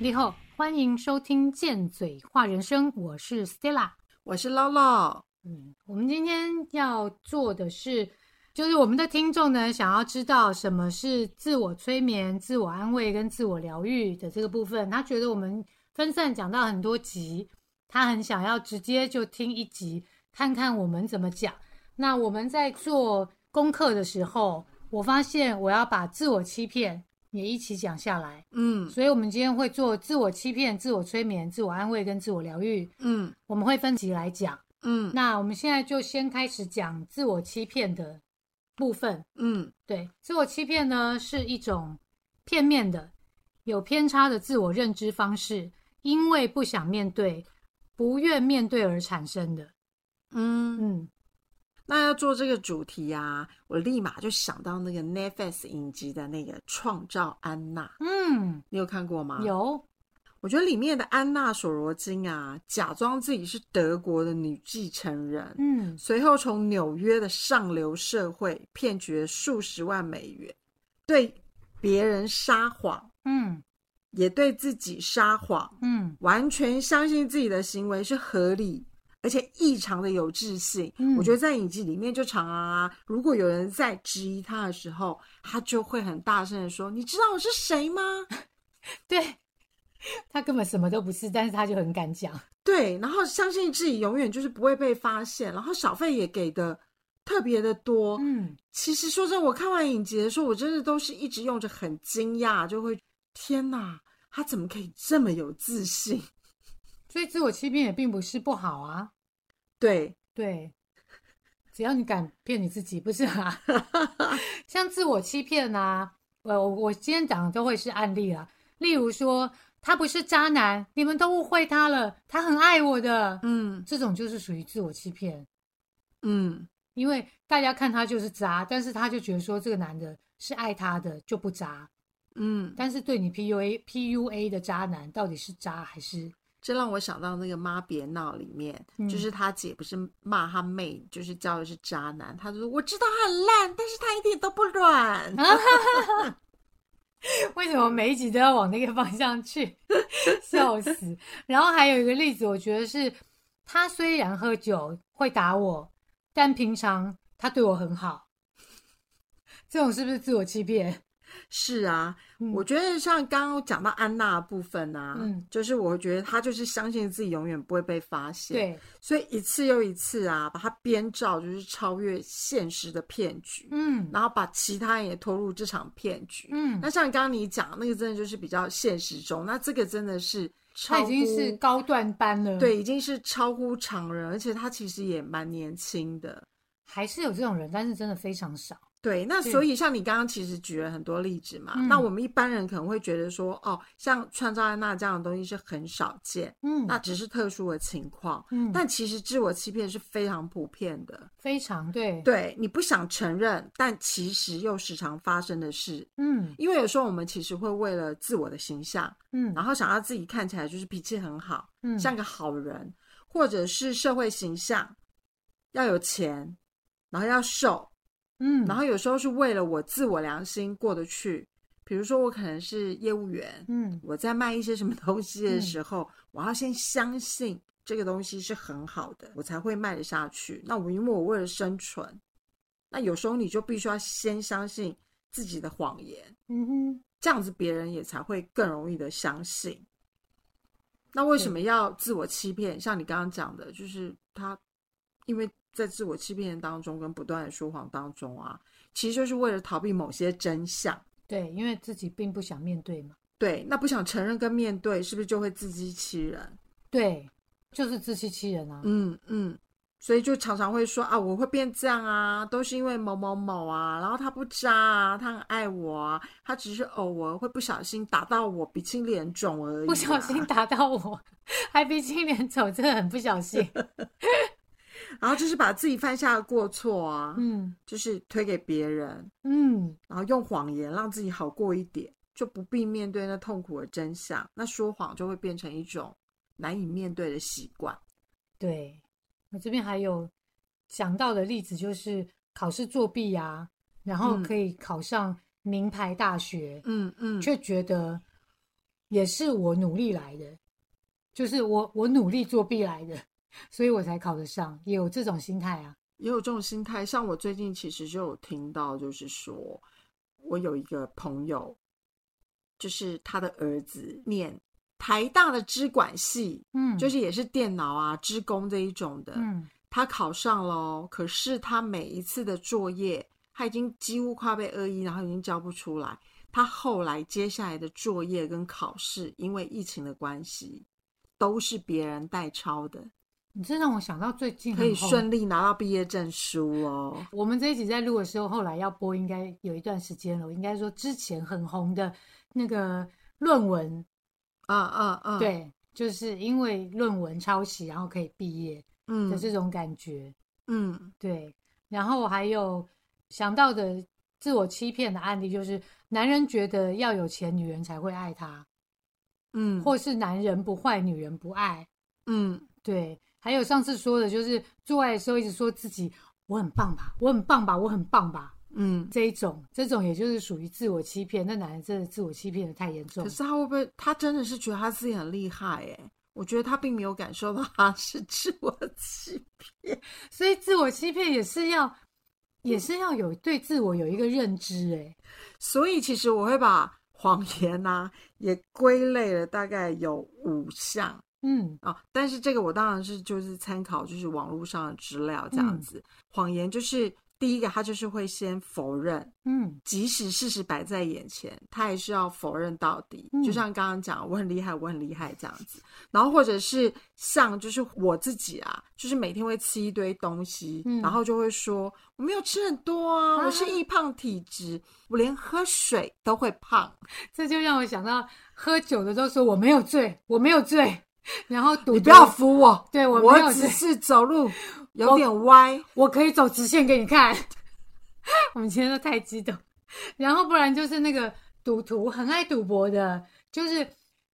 你好，欢迎收听《贱嘴话人生》，我是 Stella。我是 Lolo。嗯，我们今天要做的是，就是我们的听众呢，想要知道什么是自我催眠、自我安慰跟自我疗愈的这个部分。他觉得我们分散讲到很多集，他很想要直接就听一集，看看我们怎么讲。那我们在做功课的时候，我发现我要把自我欺骗也一起讲下来。嗯所以，我们今天会做自我欺骗、自我催眠、自我安慰跟自我疗愈，嗯我们会分级来讲。嗯那我们现在就先开始讲自我欺骗的部分。嗯对，自我欺骗呢是一种片面的、有偏差的自我认知方式，因为不想面对、不愿面对而产生的。嗯。嗯，那要做这个主题啊，我立马就想到那个 Netflix 影集的那个《创造安娜》，嗯，你有看过吗？。有，我觉得里面的安娜索罗金啊，假装自己是德国的女继承人，嗯。随后从纽约的上流社会骗取了数十万美元，对别人撒谎，嗯。也对自己撒谎，嗯。完全相信自己的行为是合理，而且异常的有自信。嗯我觉得在影集里面就常常啊，如果有人在质疑他的时候，他就会很大声的说：“你知道我是谁吗 对，他根本什么都不是，但是他就很敢讲。？”对，然后相信自己永远就是不会被发现，然后小费也给的特别的多。嗯其实说真的，我看完影集的时候，我真的都是一直用着很惊讶，就会天哪，他怎么可以这么有自信？所以自我欺骗也并不是不好啊。对，对，只要你敢骗你自己，不是啊？像自我欺骗啊，呃，我我今天讲的都会是案例啊。例如说，他不是渣男，你们都误会他了，他很爱我的，嗯。这种就是属于自我欺骗，嗯。因为大家看他就是渣，但是他就觉得说这个男的是爱他的就不渣，嗯，但是对你 PUA PUA 的渣男到底是渣还是这让我想到那个《妈别闹》里面，嗯就是他姐不是骂他妹，就是叫的是渣男，他就说我知道他很烂，但是他一点都不软。为什么每一集都要往那个方向去？笑死！然后还有一个例子，我觉得是他虽然喝酒会打我，但平常他对我很好。这种是不是自我欺骗？是啊，嗯我觉得像刚刚讲到安娜的部分啊，嗯就是我觉得她就是相信自己永远不会被发现，，对，所以一次又一次啊，把她编造就是超越现实的骗局，嗯然后把其他人也拖入这场骗局。嗯那，像刚刚你讲那个，真的就是比较现实中，那这个真的是超他已经是高段班了。，对，已经是超乎常人，而且他其实也蛮年轻的。还是有这种人，但是真的非常少。对，那所以像你刚刚其实举了很多例子嘛，嗯。那我们一般人可能会觉得说，哦，像创造安娜这样的东西是很少见，嗯，那只是特殊的情况。嗯，但其实自我欺骗是非常普遍的，非常对，对你不想承认，但其实又时常发生的事。嗯。因为有时候我们其实会为了自我的形象，嗯。然后想要自己看起来就是脾气很好，嗯，像个好人，或者是社会形象，要有钱，然后要瘦，嗯，然后有时候是为了我自我良心过得去。比如说我可能是业务员，嗯我在卖一些什么东西的时候，我要先相信这个东西是很好的，我才会卖得下去。那我因为我为了生存，那有时候你就必须要先相信自己的谎言，嗯哼，这样子别人也才会更容易的相信。那为什么要自我欺骗？像你刚刚讲的，就是他因为在自我欺骗当中跟不断的说谎当中啊，其实就是为了逃避某些真相。对，因为自己并不想面对嘛。对，那不想承认跟面对，是不是就会自欺欺人？对，就是自欺欺人啊。嗯嗯，所以就常常会说啊，我会变这样啊，都是因为某某某啊，然后他不渣啊，他很爱我啊，他只是偶尔会不小心打到我鼻青脸肿而已、啊，不小心打到我，还鼻青脸肿，真的很不小心。然后就是把自己犯下的过错啊，嗯就是推给别人，嗯，然后用谎言让自己好过一点，就不必面对那痛苦的真相。那说谎就会变成一种难以面对的习惯。对。我这边还有想到的例子，就是考试作弊啊，然后嗯可以考上名牌大学，嗯嗯，却觉得也是我努力来的，就是我我努力作弊来的，所以我才考得上，也有这种心态啊。也有这种心态。像我最近其实就有听到，就是说我有一个朋友，就是他的儿子念台大的资管系，嗯，就是也是电脑啊、资工这一种的。嗯他考上了哦，可是他每一次的作业，他已经几乎快被恶意，然后已经交不出来。他后来接下来的作业跟考试，因为疫情的关系，都是别人代抄的，你这让我想到最近可以顺利拿到毕业证书哦。我们这一集在录的时候，后来要播，应该有一段时间了。我应该说之前很红的那个论文，啊啊啊！，对，就是因为论文抄袭，然后可以毕业嗯的这种感觉。嗯对，然后还有想到的自我欺骗的案例，就是男人觉得要有钱，女人才会爱他，嗯，或是男人不坏，女人不爱。嗯对，还有上次说的，就是做爱的时候一直说自己我很棒吧，我很棒吧，我很棒吧。嗯。这一种，这种也就是属于自我欺骗。那男人真的自我欺骗的太严重可。是他会不会？他真的是觉得他自己很厉害哎？我觉得他并没有感受到他是自我欺骗。所以自我欺骗也是要，也是要有对自我有一个认知。哎，所以其实我会把谎言呐、也归类了，大概有五项嗯啊。但是这个我当然是就是参考就是网络上的资料这样嗯子。谎言就是第一个，他就是会先否认，嗯即使事实摆在眼前，他还是要否认到底。嗯就像刚刚讲，我很厉害，我很厉害这样子。然后或者是像就是我自己啊，就是每天会吃一堆东西，嗯然后就会说我没有吃很多啊，啊我是 易胖体质，我连喝水都会胖。这就让我想到喝酒的时候说我没有醉，我没有醉，然后赌你不要扶我，对我我没有醉只是走路 有点歪。我可以走直线给你看。我们今天都太激动，然后不然就是那个赌徒很爱赌博的，就是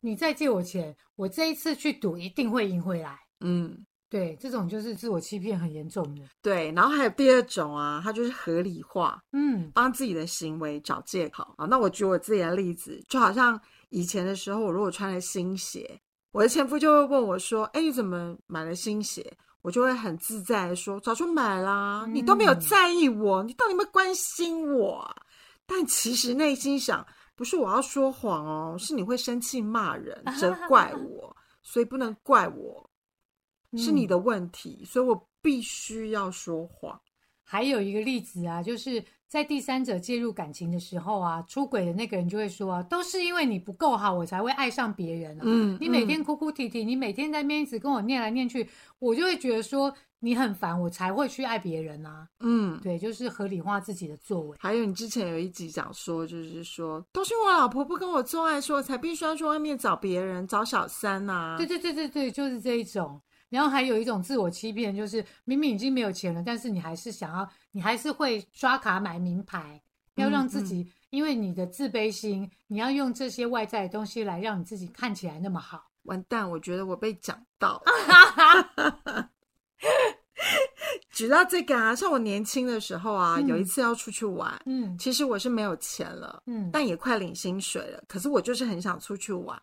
你再借我钱，我这一次去赌一定会赢回来。嗯，对，这种就是自我欺骗很严重的。对。然后还有第二种啊，他就是合理化，嗯帮自己的行为找借口啊。那我举我自己的例子，就好像以前的时候，我如果穿了新鞋，我的前夫就会问我说：“哎，你怎么买了新鞋？”我就会很自在的说：“早就买啦，你都没有嗯在意我，你到底有没有关心我啊？”但其实内心想，不是我要说谎哦，是你会生气骂人、责怪我，所以不能怪我，是你嗯的问题，所以我必须要说谎。还有一个例子啊，就是在第三者介入感情的时候啊，出轨的那个人就会说啊，都是因为你不够好，我才会爱上别人啊。嗯你每天哭哭啼啼，你每天在那边一直跟我念来念去，我就会觉得说你很烦，我才会去爱别人啊。嗯，对，就是合理化自己的作为。还有你之前有一集讲说，就是说都是我老婆不跟我做爱，说才必须要去外面找别人，找小三呐、对对对对对，就是这一种。然后还有一种自我欺骗，就是明明已经没有钱了，但是你还是想要，你还是会刷卡买名牌，要让自己，因为你的自卑心，你要用这些外在的东西来让你自己看起来那么好。完蛋，我觉得我被讲到。举到这个啊，像我年轻的时候啊，嗯有一次要出去玩，嗯其实我是没有钱了，嗯，但也快领薪水了，可是我就是很想出去玩，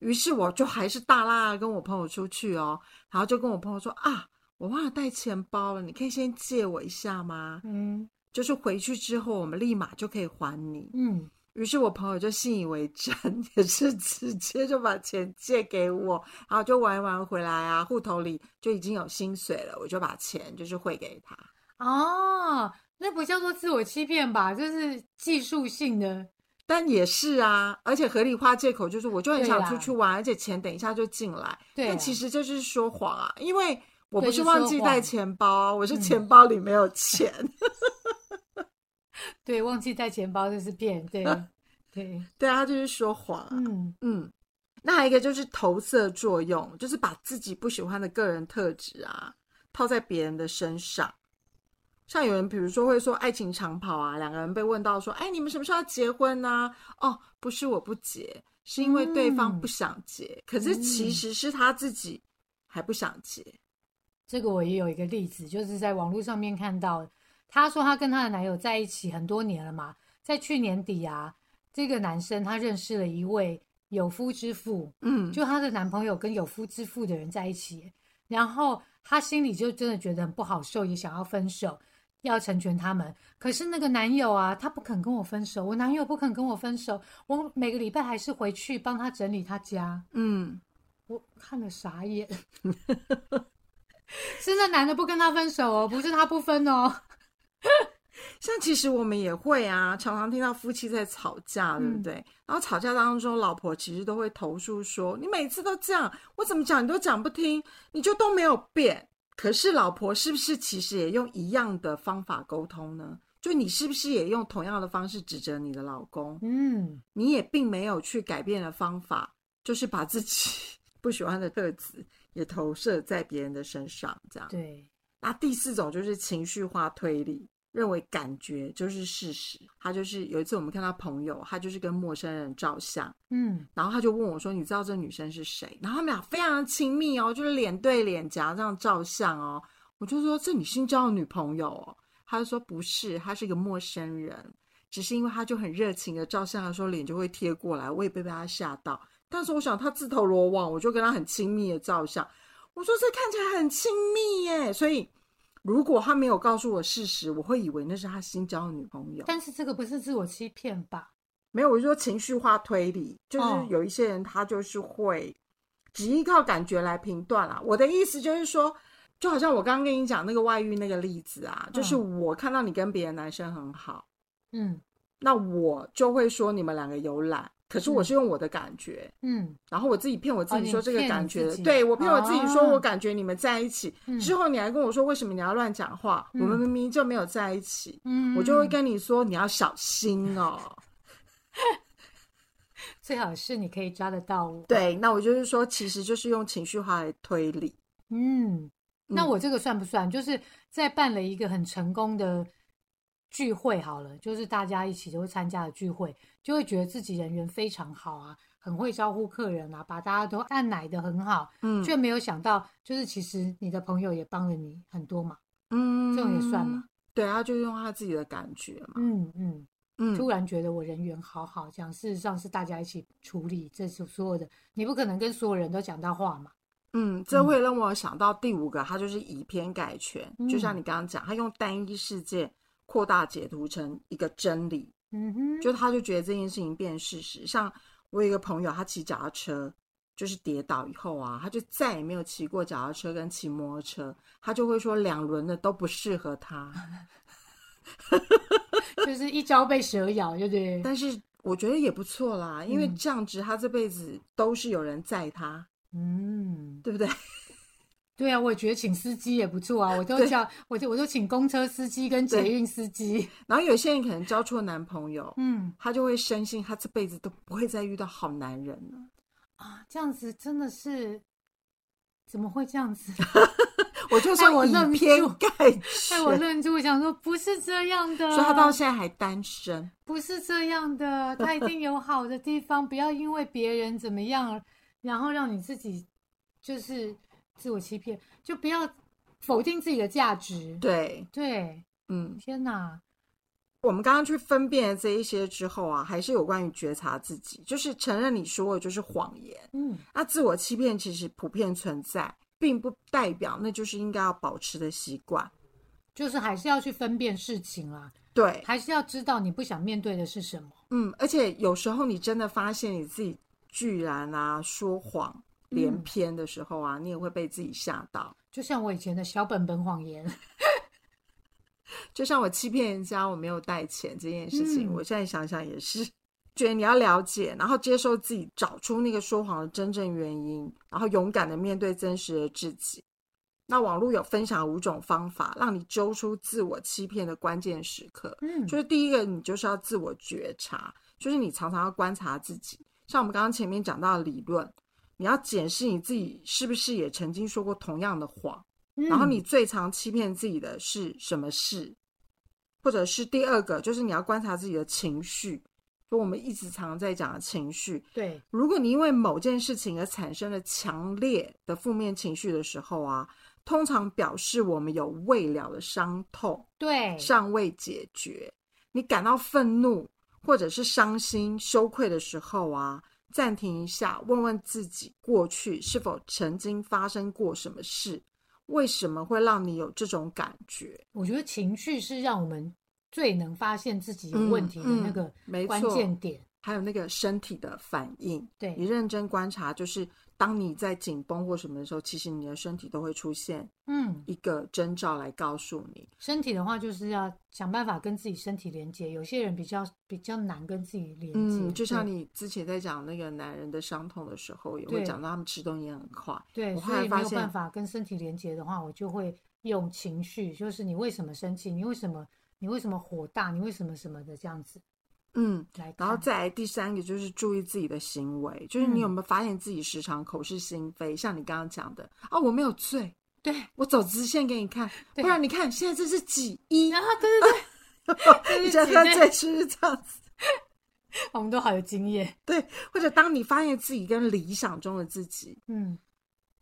于是我就还是大拉拉跟我朋友出去哦，然后就跟我朋友说啊，我忘了带钱包了，你可以先借我一下吗？嗯就是回去之后我们立马就可以还你。嗯于是我朋友就信以为真，也是直接就把钱借给我，然后就玩一玩回来啊，户头里就已经有薪水了，我就把钱就是汇给他。哦，那不叫做自我欺骗吧？就是技术性的。但也是啊，而且合理化借口就是我就很想出去玩，而且钱等一下就进来。但其实这就是说谎啊，因为我不是忘记带钱包啊，我是嗯钱包里没有钱。对，忘记带钱包就是骗。对 对，对啊，他就是说谎啊。嗯嗯，那还有一个就是投射作用，就是把自己不喜欢的个人特质啊套在别人的身上。像有人比如说会说爱情长跑啊，两个人被问到说，哎，你们什么时候要结婚呢、哦，不是我不结，是因为对方嗯不想结，可是其实是他自己还不想结。这个我也有一个例子，就是在网络上面看到，她说她跟她的男友在一起很多年了嘛，在去年底啊，这个男生他认识了一位有夫之妇，嗯，就她的男朋友跟有夫之妇的人在一起，然后她心里就真的觉得很不好受，也想要分手，要成全他们。可是那个男友啊，他不肯跟我分手，我男友不肯跟我分手，我每个礼拜还是回去帮他整理他家。嗯，我看了傻眼，是那男的不跟他分手哦，不是他不分哦。像其实我们也会啊，常常听到夫妻在吵架，对不对？然后吵架当中，老婆其实都会投诉说：“你每次都这样，我怎么讲你都讲不听，你就都没有变。”可是老婆是不是其实也用一样的方法沟通呢？就你是不是也用同样的方式指责你的老公？嗯，你也并没有去改变的方法，就是把自己 不喜欢的特质也投射在别人的身上，这样。对，那第四种就是情绪化推理，认为感觉就是事实。他就是有一次我们看到朋友，他就是跟陌生人照相，嗯然后他就问我说：“你知道这女生是谁？”然后他们俩非常的亲密哦，就是脸对脸颊这样照相哦。我就说：“这你新交的女朋友哦？”他就说：“不是，她是一个陌生人，只是因为他就很热情的照相的时候脸就会贴过来，我也被被他吓到。但是我想他自投罗网，我就跟他很亲密的照相。我说这看起来很亲密耶，所以如果他没有告诉我事实，我会以为那是他新交的女朋友。但是这个不是自我欺骗吧？没有，我就说情绪化推理，就是哦有一些人他就是会只依靠感觉来评断啦。我的意思就是说，就好像我刚刚跟你讲那个外遇那个例子啊，就是我看到你跟别的男生很好，嗯那我就会说你们两个有懒，可是我是用我的感觉，嗯然后我自己骗我自己说这个感觉，对我骗我自己说哦我感觉你们在一起，嗯之后你还跟我说为什么你要乱讲话，嗯我们明明就没有在一起，嗯，我就会跟你说你要小心哦。最好是你可以抓得到我。，对，那我就是说，其实就是用情绪化来推理。嗯，那嗯我这个算不算？就是在办了一个很成功的聚会，好了，就是大家一起都会参加的聚会，就会觉得自己人缘非常好啊，很会招呼客人啊，把大家都按奶的很好，嗯却没有想到，就是其实你的朋友也帮了你很多嘛。嗯这种也算嘛？对，他就用他自己的感觉嘛。嗯嗯，嗯，突然觉得我人缘好好，这样事实上是大家一起处理这是所有的，你不可能跟所有人都讲到话嘛。嗯，这会让我想到第五个，他就是以偏概全，嗯就像你刚刚讲，他用单一事件扩大解读成一个真理，嗯哼，就他就觉得这件事情变事实。像我有一个朋友，他骑脚踏车。就是跌倒以后啊，他就再也没有骑过脚踏车跟骑摩托车，他就会说两轮的都不适合他。就是一朝被蛇咬，对不对？但是我觉得也不错啦，因为嗯这样子他这辈子都是有人载他，嗯，对不对？对啊，我也觉得请司机也不错啊，我都对叫我就我就请公车司机跟捷对运司机。然后有些人可能交错男朋友，嗯他就会深信他这辈子都不会再遇到好男人了。啊，这样子真的是怎么会这样子？我就说我说愣偏住概害全，我愣住，我想说不是这样的，所以他到现在还单身。不是这样的，他一定有好的地方，不要因为别人怎么样，然后让你自己就是自我欺骗，就不要否定自己的价值。对，对，嗯，天哪，我们刚刚去分辨了这一些之后啊，还是有关于觉察自己，就是承认你说的就是谎言。嗯那自我欺骗其实普遍存在，并不代表那就是应该要保持的习惯。就是还是要去分辨事情啦，对，还是要知道你不想面对的是什么。嗯，而且有时候你真的发现你自己居然啊说谎连嗯篇的时候啊，你也会被自己吓到。就像我以前的小本本谎言，就像我欺骗人家我没有带钱这件事情，嗯我现在想想也是，觉得你要了解，然后接受自己，找出那个说谎的真正原因，然后勇敢的面对真实的自己。那网络有分享五种方法，让你揪出自我欺骗的关键时刻。嗯，就是第一个，你就是要自我觉察，就是你常常要观察自己。像我们刚刚前面讲到的理论，你要检视你自己是不是也曾经说过同样的谎，嗯然后你最常欺骗自己的是什么事？或者是第二个，就是你要观察自己的情绪，就我们一直常常在讲的情绪。对，如果你因为某件事情而产生了强烈的负面情绪的时候啊，通常表示我们有未了的伤痛。对，尚未解决，你感到愤怒或者是伤心、羞愧的时候啊，暂停一下，问问自己过去是否曾经发生过什么事，为什么会让你有这种感觉？我觉得情绪是让我们最能发现自己有问题的那个关键点。还有那个身体的反应，对你认真观察，就是当你在紧绷或什么的时候，其实你的身体都会出现嗯一个征兆来告诉你。身体的话，就是要想办法跟自己身体连接。有些人比较比较难跟自己连接，嗯，就像你之前在讲那个男人的伤痛的时候，也会讲到他们吃东西很快。对，所以没有办法跟身体连接的话，我就会用情绪，就是你为什么生气？你为什么你为什么火大？你为什么什么的这样子。嗯，然后再来第三个就是注意自己的行为，就是你有没有发现自己时常口是心非？像你刚刚讲的啊，我没有醉，对我走直线给你看，不然你看现在这是几一啊？对对对，你觉得喝醉是不是这样子？我们都好有经验。对，或者当你发现自己跟理想中的自己，嗯，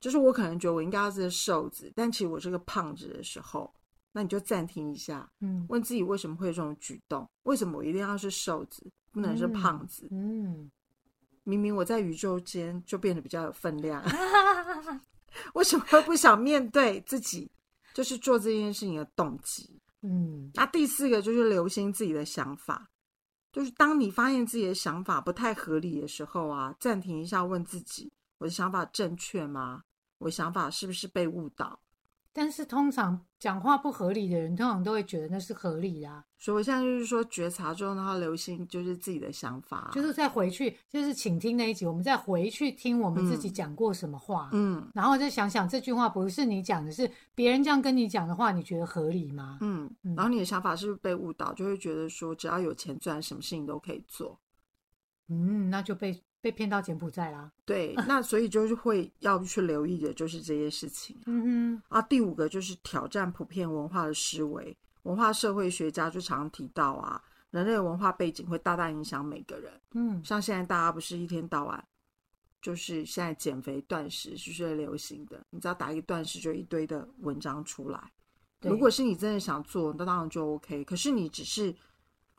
就是我可能觉得我应该要是瘦子，但其实我是个胖子的时候。那你就暂停一下，嗯，问自己为什么会有这种举动？为什么我一定要是瘦子，不能是胖子？嗯，明明我在宇宙间就变得比较有分量，为什么不想面对自己？就是做这件事情的动机。嗯，那第四个就是留心自己的想法，就是当你发现自己的想法不太合理的时候啊，暂停一下，问自己：我的想法正确吗？我的想法是不是被误导？但是通常讲话不合理的人，通常都会觉得那是合理的。所以我现在就是说，觉察之后，然后留心就是自己的想法，就是再回去，就是请听那一集，我们再回去听我们自己讲过什么话，嗯，然后再想想这句话不是你讲的，是别人这样跟你讲的话，你觉得合理吗？嗯，然后你的想法是不是被误导，就会觉得说只要有钱赚，什么事情都可以做。嗯，那就被。被骗到柬埔寨啦，对，那所以就是会要去留意的，就是这些事情。嗯哼，啊，第五个就是挑战普遍文化的思维。文化社会学家就常提到啊，人类文化背景会大大影响每个人。嗯，像现在大家不是一天到晚，就是现在减肥断食是最流行的，你只要打一个断食就一堆的文章出来。如果是你真的想做，那当然就 OK。可是你只是。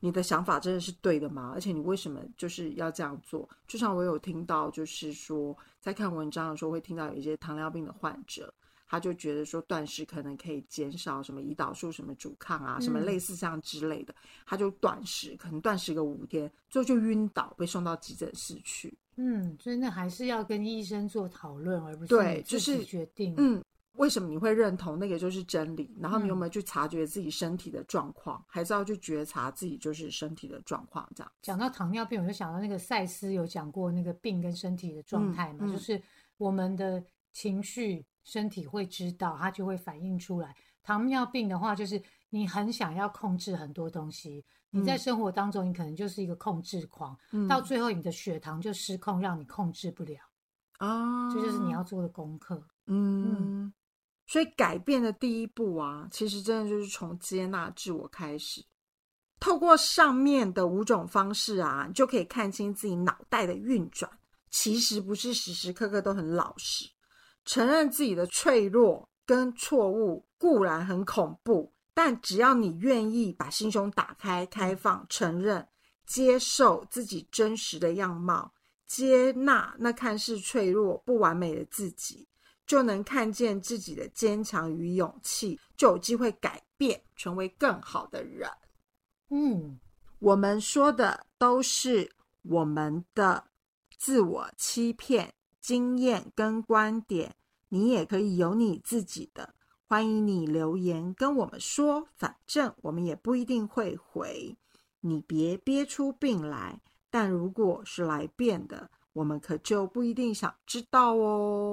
你的想法真的是对的吗？而且你为什么就是要这样做？就像我有听到，就是说在看文章的时候，会听到有一些糖尿病的患者，他就觉得说断食可能可以减少什么胰岛素什么阻抗啊，什么类似这样之类的，他就断食，可能断食个五天，最后就晕倒，被送到急诊室去。嗯，所以那还是要跟医生做讨论，而不是对，就是决定。嗯。为什么你会认同那个就是真理？然后你有没有去察觉自己身体的状况？还是要去觉察自己就是身体的状况？这样讲到糖尿病，我就想到那个赛斯有讲过那个病跟身体的状态嘛，就是我们的情绪，身体会知道，它就会反映出来。糖尿病的话，就是你很想要控制很多东西，你在生活当中，你可能就是一个控制狂，到最后你的血糖就失控，让你控制不了啊。这就是你要做的功课。嗯。所以改变的第一步啊，其实真的就是从接纳自我开始。透过上面的五种方式啊，你就可以看清自己脑袋的运转。其实不是时时刻刻都很老实。承认自己的脆弱跟错误固然很恐怖，但只要你愿意把心胸打开、开放，承认、接受自己真实的样貌，接纳那看似脆弱、不完美的自己。就能看见自己的坚强与勇气，就有机会改变，成为更好的人。嗯，我们说的都是我们的自我欺骗经验跟观点，你也可以有你自己的。欢迎你留言跟我们说，反正我们也不一定会回。你别憋出病来，但如果是来变的，我们可就不一定想知道哦。